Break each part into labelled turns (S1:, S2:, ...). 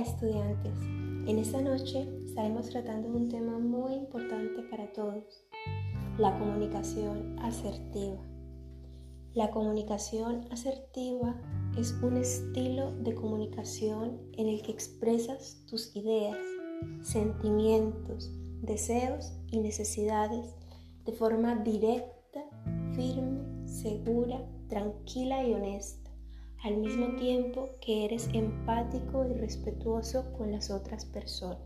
S1: Estudiantes, en esta noche estaremos tratando un tema muy importante para todos, la comunicación asertiva. La comunicación asertiva es un estilo de comunicación en el que expresas tus ideas, sentimientos, deseos y necesidades de forma directa, firme, segura, tranquila y honesta al mismo tiempo que eres empático y respetuoso con las otras personas.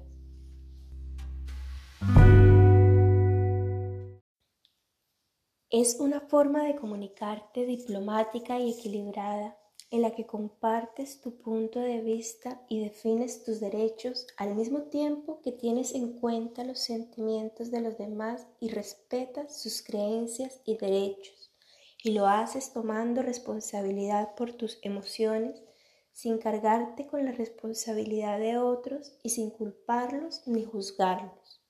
S1: Es una forma de comunicarte diplomática y equilibrada en la que compartes tu punto de vista y defines tus derechos al mismo tiempo que tienes en cuenta los sentimientos de los demás y respetas sus creencias y derechos y lo haces tomando responsabilidad por tus emociones, sin cargarte con la responsabilidad de otros y sin culparlos ni juzgarlos.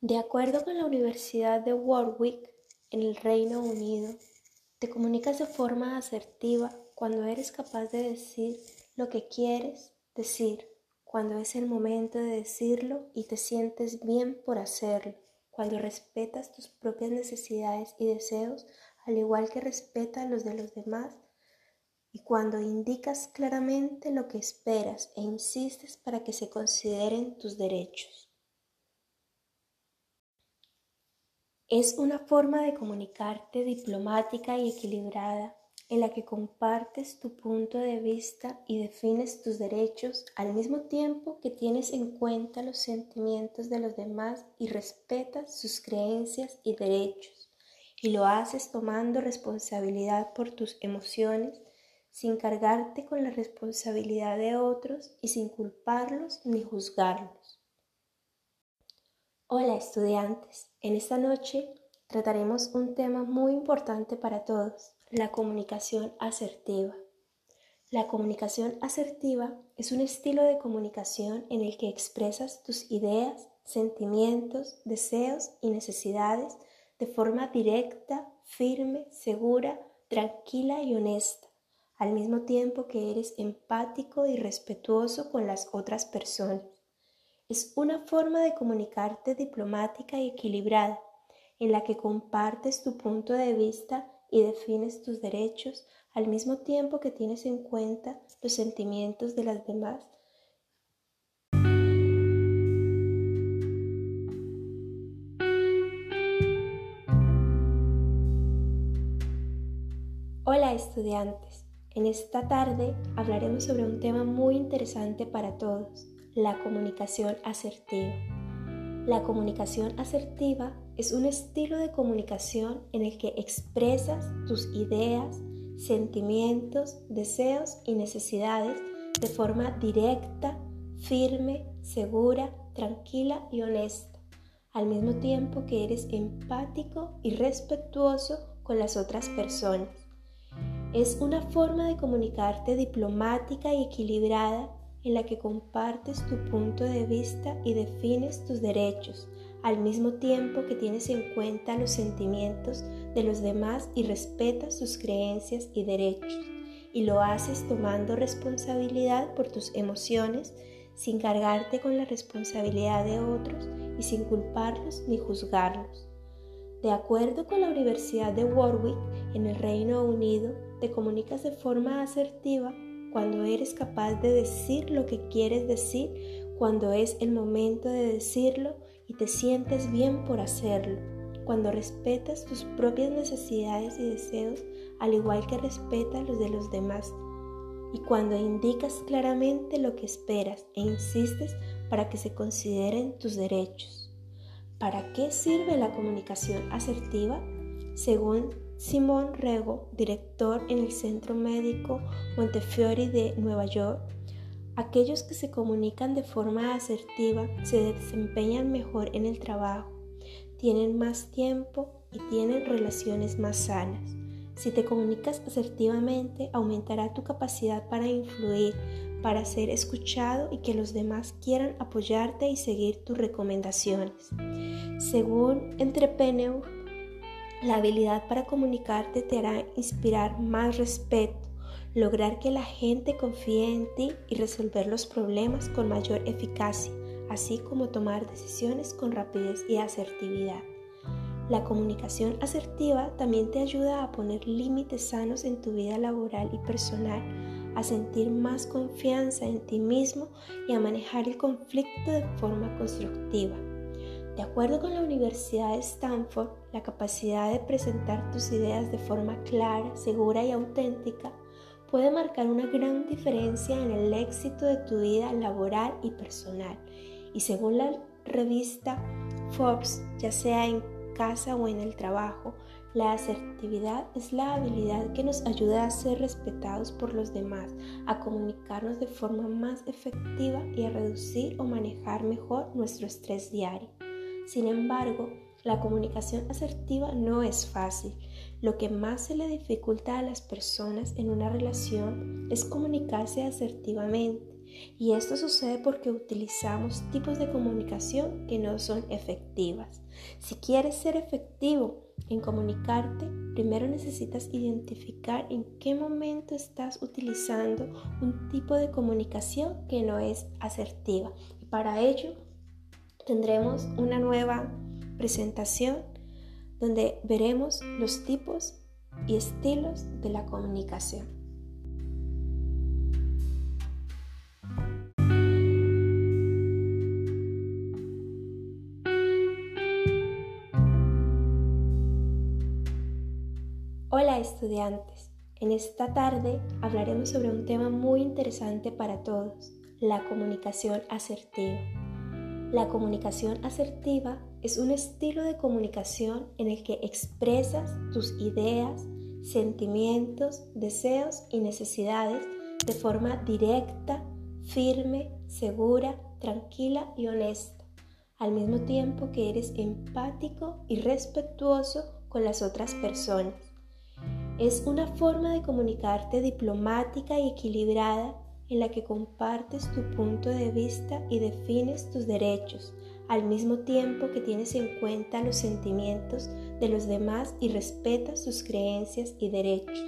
S1: De acuerdo con la Universidad de Warwick, en el Reino Unido, te comunicas de forma asertiva cuando eres capaz de decir lo que quieres decir, cuando es el momento de decirlo y te sientes bien por hacerlo, cuando respetas tus propias necesidades y deseos, al igual que respetas los de los demás, y cuando indicas claramente lo que esperas e insistes para que se consideren tus derechos. Es una forma de comunicarte diplomática y equilibrada en la que compartes tu punto de vista y defines tus derechos al mismo tiempo que tienes en cuenta los sentimientos de los demás y respetas sus creencias y derechos, y lo haces tomando responsabilidad por tus emociones, sin cargarte con la responsabilidad de otros y sin culparlos ni juzgarlos. Hola estudiantes, en esta noche trataremos un tema muy importante para todos, la comunicación asertiva. La comunicación asertiva es un estilo de comunicación en el que expresas tus ideas, sentimientos, deseos y necesidades de forma directa, firme, segura, tranquila y honesta, al mismo tiempo que eres empático y respetuoso con las otras personas. Es una forma de comunicarte diplomática y equilibrada, en la que compartes tu punto de vista y defines tus derechos al mismo tiempo que tienes en cuenta los sentimientos de las demás. Hola estudiantes, en esta tarde hablaremos sobre un tema muy interesante para todos, la comunicación asertiva. La comunicación asertiva es un estilo de comunicación en el que expresas tus ideas, sentimientos, deseos y necesidades de forma directa, firme, segura, tranquila y honesta, al mismo tiempo que eres empático y respetuoso con las otras personas. Es una forma de comunicarte diplomática y equilibrada en la que compartes tu punto de vista y defines tus derechos, al mismo tiempo que tienes en cuenta los sentimientos de los demás y respetas sus creencias y derechos, y lo haces tomando responsabilidad por tus emociones, sin cargarte con la responsabilidad de otros y sin culparlos ni juzgarlos. De acuerdo con la Universidad de Warwick en el Reino Unido, te comunicas de forma asertiva cuando eres capaz de decir lo que quieres decir, cuando es el momento de decirlo y te sientes bien por hacerlo, cuando respetas tus propias necesidades y deseos al igual que respetas los de los demás, y cuando indicas claramente lo que esperas e insistes para que se consideren tus derechos. ¿Para qué sirve la comunicación asertiva? Según Simón Rego, director en el Centro Médico Montefiore de Nueva York, aquellos que se comunican de forma asertiva se desempeñan mejor en el trabajo, tienen más tiempo y tienen relaciones más sanas. Si te comunicas asertivamente, aumentará tu capacidad para influir, para ser escuchado y que los demás quieran apoyarte y seguir tus recomendaciones. Según Entrepreneur, La habilidad para comunicarte te hará inspirar más respeto, lograr que la gente confíe en ti y resolver los problemas con mayor eficacia, así como tomar decisiones con rapidez y asertividad. La comunicación asertiva también te ayuda a poner límites sanos en tu vida laboral y personal, a sentir más confianza en ti mismo y a manejar el conflicto de forma constructiva. De acuerdo con la Universidad de Stanford, la capacidad de presentar tus ideas de forma clara, segura y auténtica puede marcar una gran diferencia en el éxito de tu vida laboral y personal. Y según la revista Forbes, ya sea en casa o en el trabajo, la asertividad es la habilidad que nos ayuda a ser respetados por los demás, a comunicarnos de forma más efectiva y a reducir o manejar mejor nuestro estrés diario. Sin embargo, la comunicación asertiva no es fácil. Lo que más se le dificulta a las personas en una relación es comunicarse asertivamente. Y esto sucede porque utilizamos tipos de comunicación que no son efectivas. Si quieres ser efectivo en comunicarte, primero necesitas identificar en qué momento estás utilizando un tipo de comunicación que no es asertiva. Y para ello tendremos una nueva presentación donde veremos los tipos y estilos de la comunicación. Hola estudiantes, en esta tarde hablaremos sobre un tema muy interesante para todos, la comunicación asertiva. La comunicación asertiva es un estilo de comunicación en el que expresas tus ideas, sentimientos, deseos y necesidades de forma directa, firme, segura, tranquila y honesta, al mismo tiempo que eres empático y respetuoso con las otras personas. Es una forma de comunicarte diplomática y equilibrada en la que compartes tu punto de vista y defines tus derechos, al mismo tiempo que tienes en cuenta los sentimientos de los demás y respetas sus creencias y derechos.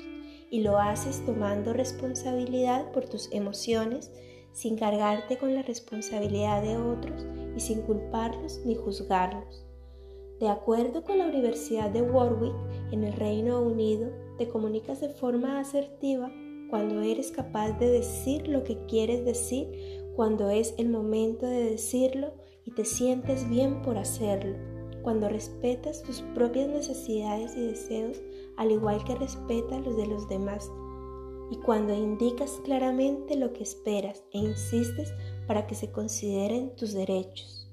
S1: Y lo haces tomando responsabilidad por tus emociones, sin cargarte con la responsabilidad de otros y sin culparlos ni juzgarlos. De acuerdo con la Universidad de Warwick en el Reino Unido, te comunicas de forma asertiva cuando eres capaz de decir lo que quieres decir, cuando es el momento de decirlo y te sientes bien por hacerlo, cuando respetas tus propias necesidades y deseos al igual que respetas los de los demás, y cuando indicas claramente lo que esperas e insistes para que se consideren tus derechos.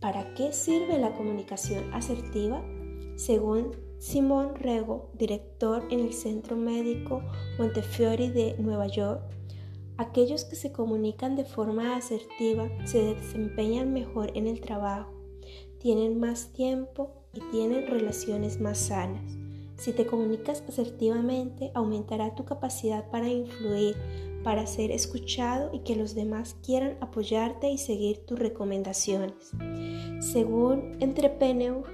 S1: ¿Para qué sirve la comunicación asertiva? Según Simón Rego, director en el Centro Médico Montefiore de Nueva York, aquellos que se comunican de forma asertiva se desempeñan mejor en el trabajo, tienen más tiempo y tienen relaciones más sanas. Si te comunicas asertivamente, aumentará tu capacidad para influir, para ser escuchado y que los demás quieran apoyarte y seguir tus recomendaciones. Según Entrepreneur,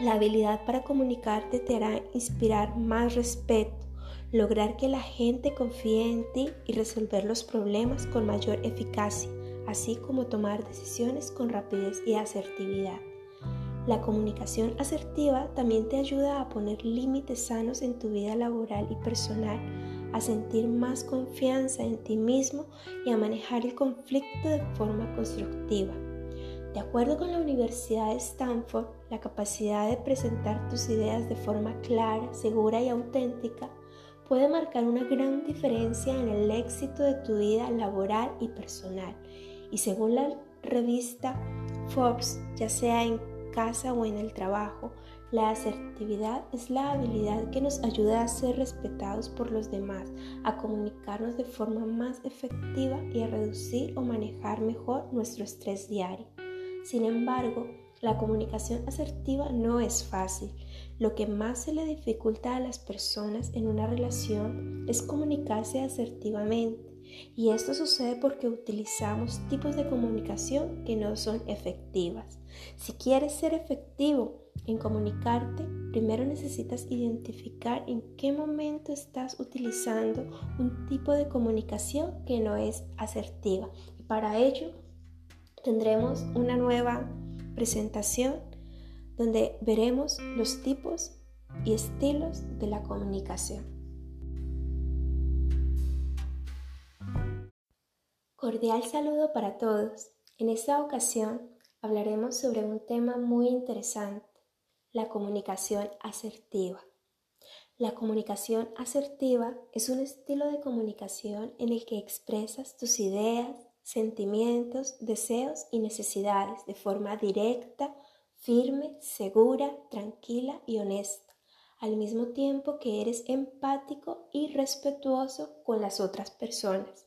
S1: la habilidad para comunicarte te hará inspirar más respeto, lograr que la gente confíe en ti y resolver los problemas con mayor eficacia, así como tomar decisiones con rapidez y asertividad. La comunicación asertiva también te ayuda a poner límites sanos en tu vida laboral y personal, a sentir más confianza en ti mismo y a manejar el conflicto de forma constructiva. De acuerdo con la Universidad de Stanford, la capacidad de presentar tus ideas de forma clara, segura y auténtica puede marcar una gran diferencia en el éxito de tu vida laboral y personal. Y según la revista Forbes, ya sea en casa o en el trabajo, la asertividad es la habilidad que nos ayuda a ser respetados por los demás, a comunicarnos de forma más efectiva y a reducir o manejar mejor nuestro estrés diario. Sin embargo, la comunicación asertiva no es fácil. Lo que más se le dificulta a las personas en una relación es comunicarse asertivamente. Y esto sucede porque utilizamos tipos de comunicación que no son efectivas. Si quieres ser efectivo en comunicarte, primero necesitas identificar en qué momento estás utilizando un tipo de comunicación que no es asertiva. Y para ello tendremos una nueva presentación donde veremos los tipos y estilos de la comunicación. Cordial saludo para todos. En esta ocasión hablaremos sobre un tema muy interesante, la comunicación asertiva. La comunicación asertiva es un estilo de comunicación en el que expresas tus ideas, sentimientos, deseos y necesidades de forma directa, firme, segura, tranquila y honesta, al mismo tiempo que eres empático y respetuoso con las otras personas.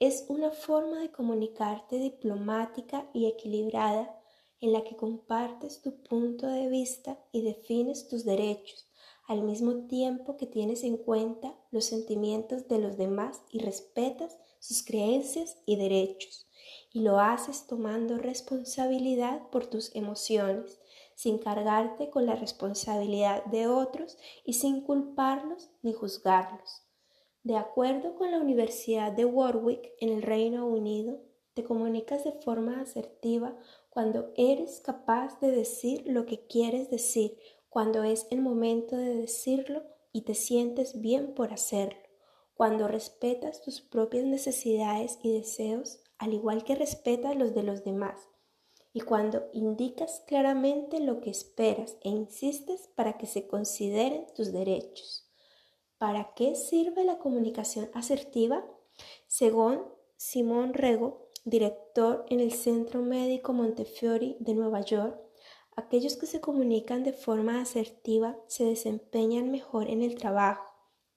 S1: Es una forma de comunicarte diplomática y equilibrada en la que compartes tu punto de vista y defines tus derechos, al mismo tiempo que tienes en cuenta los sentimientos de los demás y respetas sus creencias y derechos. Y lo haces tomando responsabilidad por tus emociones, sin cargarte con la responsabilidad de otros y sin culparlos ni juzgarlos. De acuerdo con la Universidad de Warwick en el Reino Unido, te comunicas de forma asertiva cuando eres capaz de decir lo que quieres decir, cuando es el momento de decirlo y te sientes bien por hacerlo, cuando respetas tus propias necesidades y deseos, al igual que respetas los de los demás, y cuando indicas claramente lo que esperas e insistes para que se consideren tus derechos. ¿Para qué sirve la comunicación asertiva? Según Simón Rego, director en el Centro Médico Montefiore de Nueva York, aquellos que se comunican de forma asertiva se desempeñan mejor en el trabajo,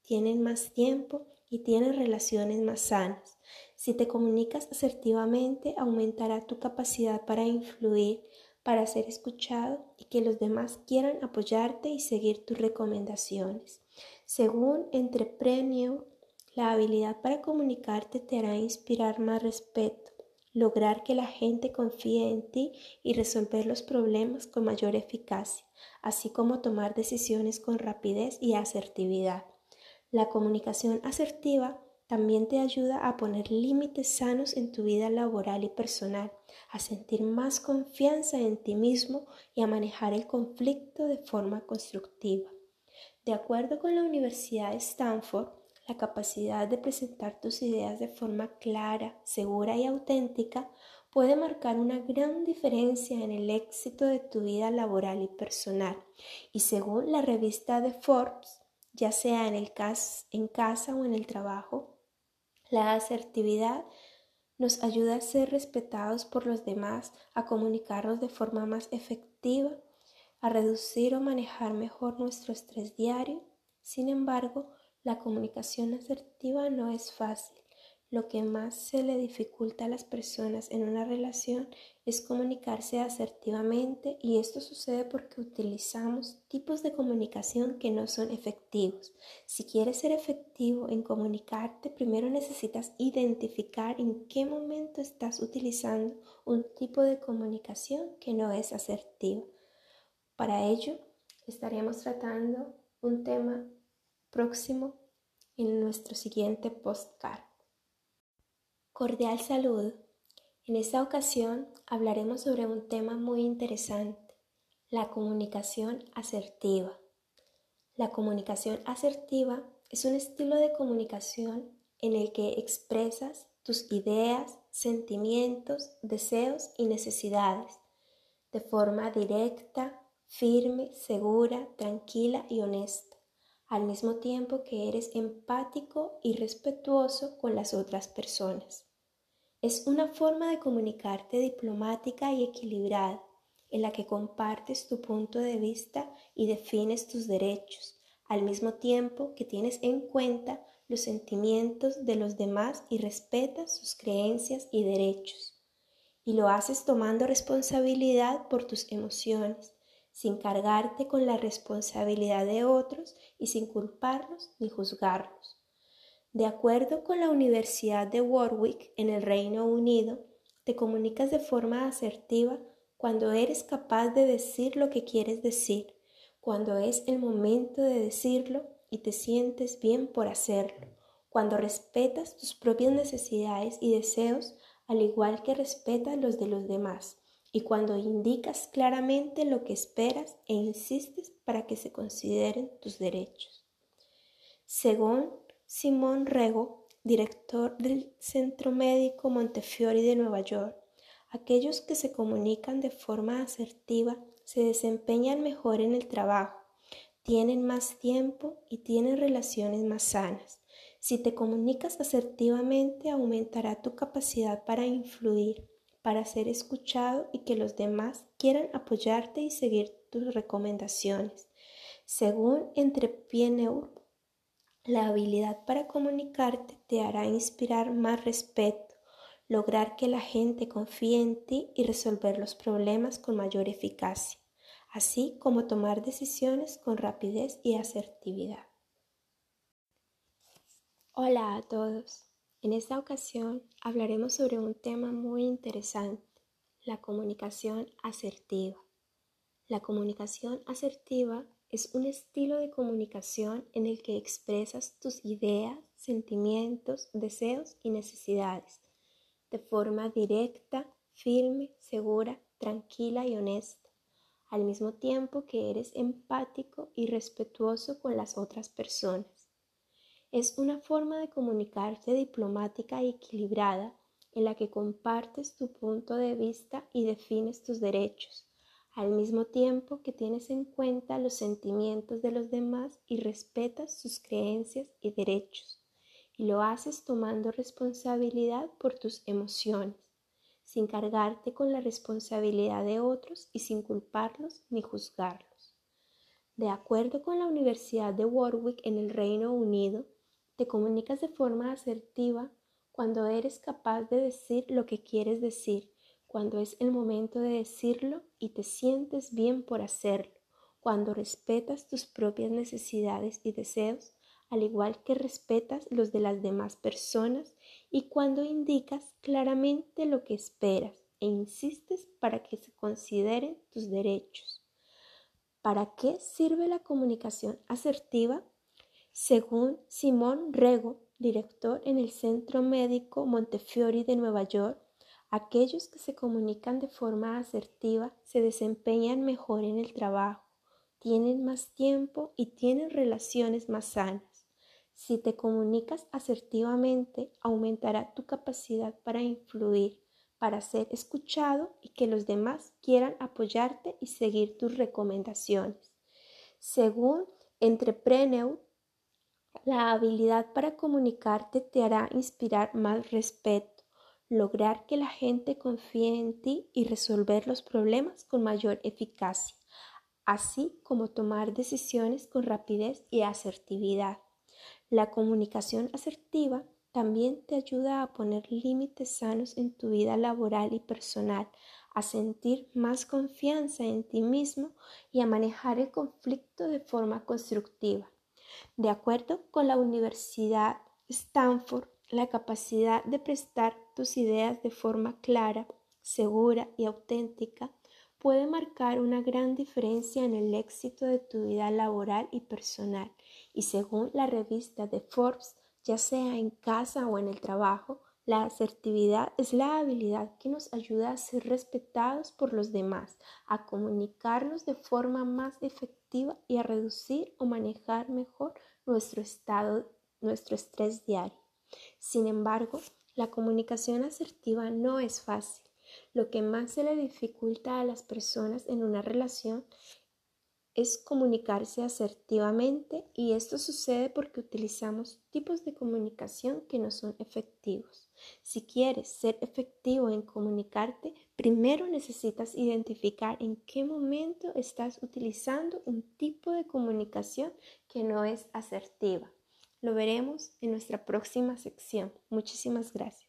S1: tienen más tiempo y tienen relaciones más sanas. Si te comunicas asertivamente, aumentará tu capacidad para influir, para ser escuchado y que los demás quieran apoyarte y seguir tus recomendaciones. Según Entrepreneur, la habilidad para comunicarte te hará inspirar más respeto, lograr que la gente confíe en ti y resolver los problemas con mayor eficacia, así como tomar decisiones con rapidez y asertividad. La comunicación asertiva también te ayuda a poner límites sanos en tu vida laboral y personal, a sentir más confianza en ti mismo y a manejar el conflicto de forma constructiva. De acuerdo con la Universidad de Stanford, la capacidad de presentar tus ideas de forma clara, segura y auténtica puede marcar una gran diferencia en el éxito de tu vida laboral y personal. Y según la revista de Forbes, ya sea en, el en casa o en el trabajo, la asertividad nos ayuda a ser respetados por los demás, a comunicarnos de forma más efectiva a reducir o manejar mejor nuestro estrés diario. Sin embargo, la comunicación asertiva no es fácil. Lo que más se le dificulta a las personas en una relación es comunicarse asertivamente y esto sucede porque utilizamos tipos de comunicación que no son efectivos. Si quieres ser efectivo en comunicarte, primero necesitas identificar en qué momento estás utilizando un tipo de comunicación que no es asertiva. Para ello, estaremos tratando un tema próximo en nuestro siguiente postcard. Cordial saludo. En esta ocasión hablaremos sobre un tema muy interesante, la comunicación asertiva. La comunicación asertiva es un estilo de comunicación en el que expresas tus ideas, sentimientos, deseos y necesidades de forma directa, firme, segura, tranquila y honesta, al mismo tiempo que eres empático y respetuoso con las otras personas. Es una forma de comunicarte diplomática y equilibrada, en la que compartes tu punto de vista y defines tus derechos, al mismo tiempo que tienes en cuenta los sentimientos de los demás y respetas sus creencias y derechos. Y lo haces tomando responsabilidad por tus emociones, sin cargarte con la responsabilidad de otros y sin culparlos ni juzgarlos. De acuerdo con la Universidad de Warwick en el Reino Unido, te comunicas de forma asertiva cuando eres capaz de decir lo que quieres decir, cuando es el momento de decirlo y te sientes bien por hacerlo, cuando respetas tus propias necesidades y deseos al igual que respetas los de los demás, y cuando indicas claramente lo que esperas e insistes para que se consideren tus derechos. Según Simón Rego, director del Centro Médico Montefiore de Nueva York, aquellos que se comunican de forma asertiva se desempeñan mejor en el trabajo, tienen más tiempo y tienen relaciones más sanas. Si te comunicas asertivamente, aumentará tu capacidad para influir, para ser escuchado y que los demás quieran apoyarte y seguir tus recomendaciones. Según Entrepreneur, la habilidad para comunicarte te hará inspirar más respeto, lograr que la gente confíe en ti y resolver los problemas con mayor eficacia, así como tomar decisiones con rapidez y asertividad. Hola a todos. En esta ocasión hablaremos sobre un tema muy interesante, la comunicación asertiva. La comunicación asertiva es un estilo de comunicación en el que expresas tus ideas, sentimientos, deseos y necesidades de forma directa, firme, segura, tranquila y honesta, al mismo tiempo que eres empático y respetuoso con las otras personas. Es una forma de comunicarte diplomática y equilibrada en la que compartes tu punto de vista y defines tus derechos, al mismo tiempo que tienes en cuenta los sentimientos de los demás y respetas sus creencias y derechos y lo haces tomando responsabilidad por tus emociones, sin cargarte con la responsabilidad de otros y sin culparlos ni juzgarlos. De acuerdo con la Universidad de Warwick en el Reino Unido, te comunicas de forma asertiva cuando eres capaz de decir lo que quieres decir, cuando es el momento de decirlo y te sientes bien por hacerlo, cuando respetas tus propias necesidades y deseos al igual que respetas los de las demás personas y cuando indicas claramente lo que esperas e insistes para que se consideren tus derechos. ¿Para qué sirve la comunicación asertiva? Según Simón Rego, director en el Centro Médico Montefiore de Nueva York, aquellos que se comunican de forma asertiva se desempeñan mejor en el trabajo, tienen más tiempo y tienen relaciones más sanas. Si te comunicas asertivamente, aumentará tu capacidad para influir, para ser escuchado y que los demás quieran apoyarte y seguir tus recomendaciones. Según Entrepreneur, la habilidad para comunicarte te hará inspirar más respeto, lograr que la gente confíe en ti y resolver los problemas con mayor eficacia, así como tomar decisiones con rapidez y asertividad. La comunicación asertiva también te ayuda a poner límites sanos en tu vida laboral y personal, a sentir más confianza en ti mismo y a manejar el conflicto de forma constructiva. De acuerdo con la Universidad Stanford, la capacidad de prestar tus ideas de forma clara, segura y auténtica puede marcar una gran diferencia en el éxito de tu vida laboral y personal y según la revista de Forbes, ya sea en casa o en el trabajo, la asertividad es la habilidad que nos ayuda a ser respetados por los demás, a comunicarnos de forma más efectiva y a reducir o manejar mejor nuestro estado, nuestro estrés diario. Sin embargo, la comunicación asertiva no es fácil. Lo que más se le dificulta a las personas en una relación es comunicarse asertivamente y esto sucede porque utilizamos tipos de comunicación que no son efectivos. Si quieres ser efectivo en comunicarte, primero necesitas identificar en qué momento estás utilizando un tipo de comunicación que no es asertiva. Lo veremos en nuestra próxima sección. Muchísimas gracias.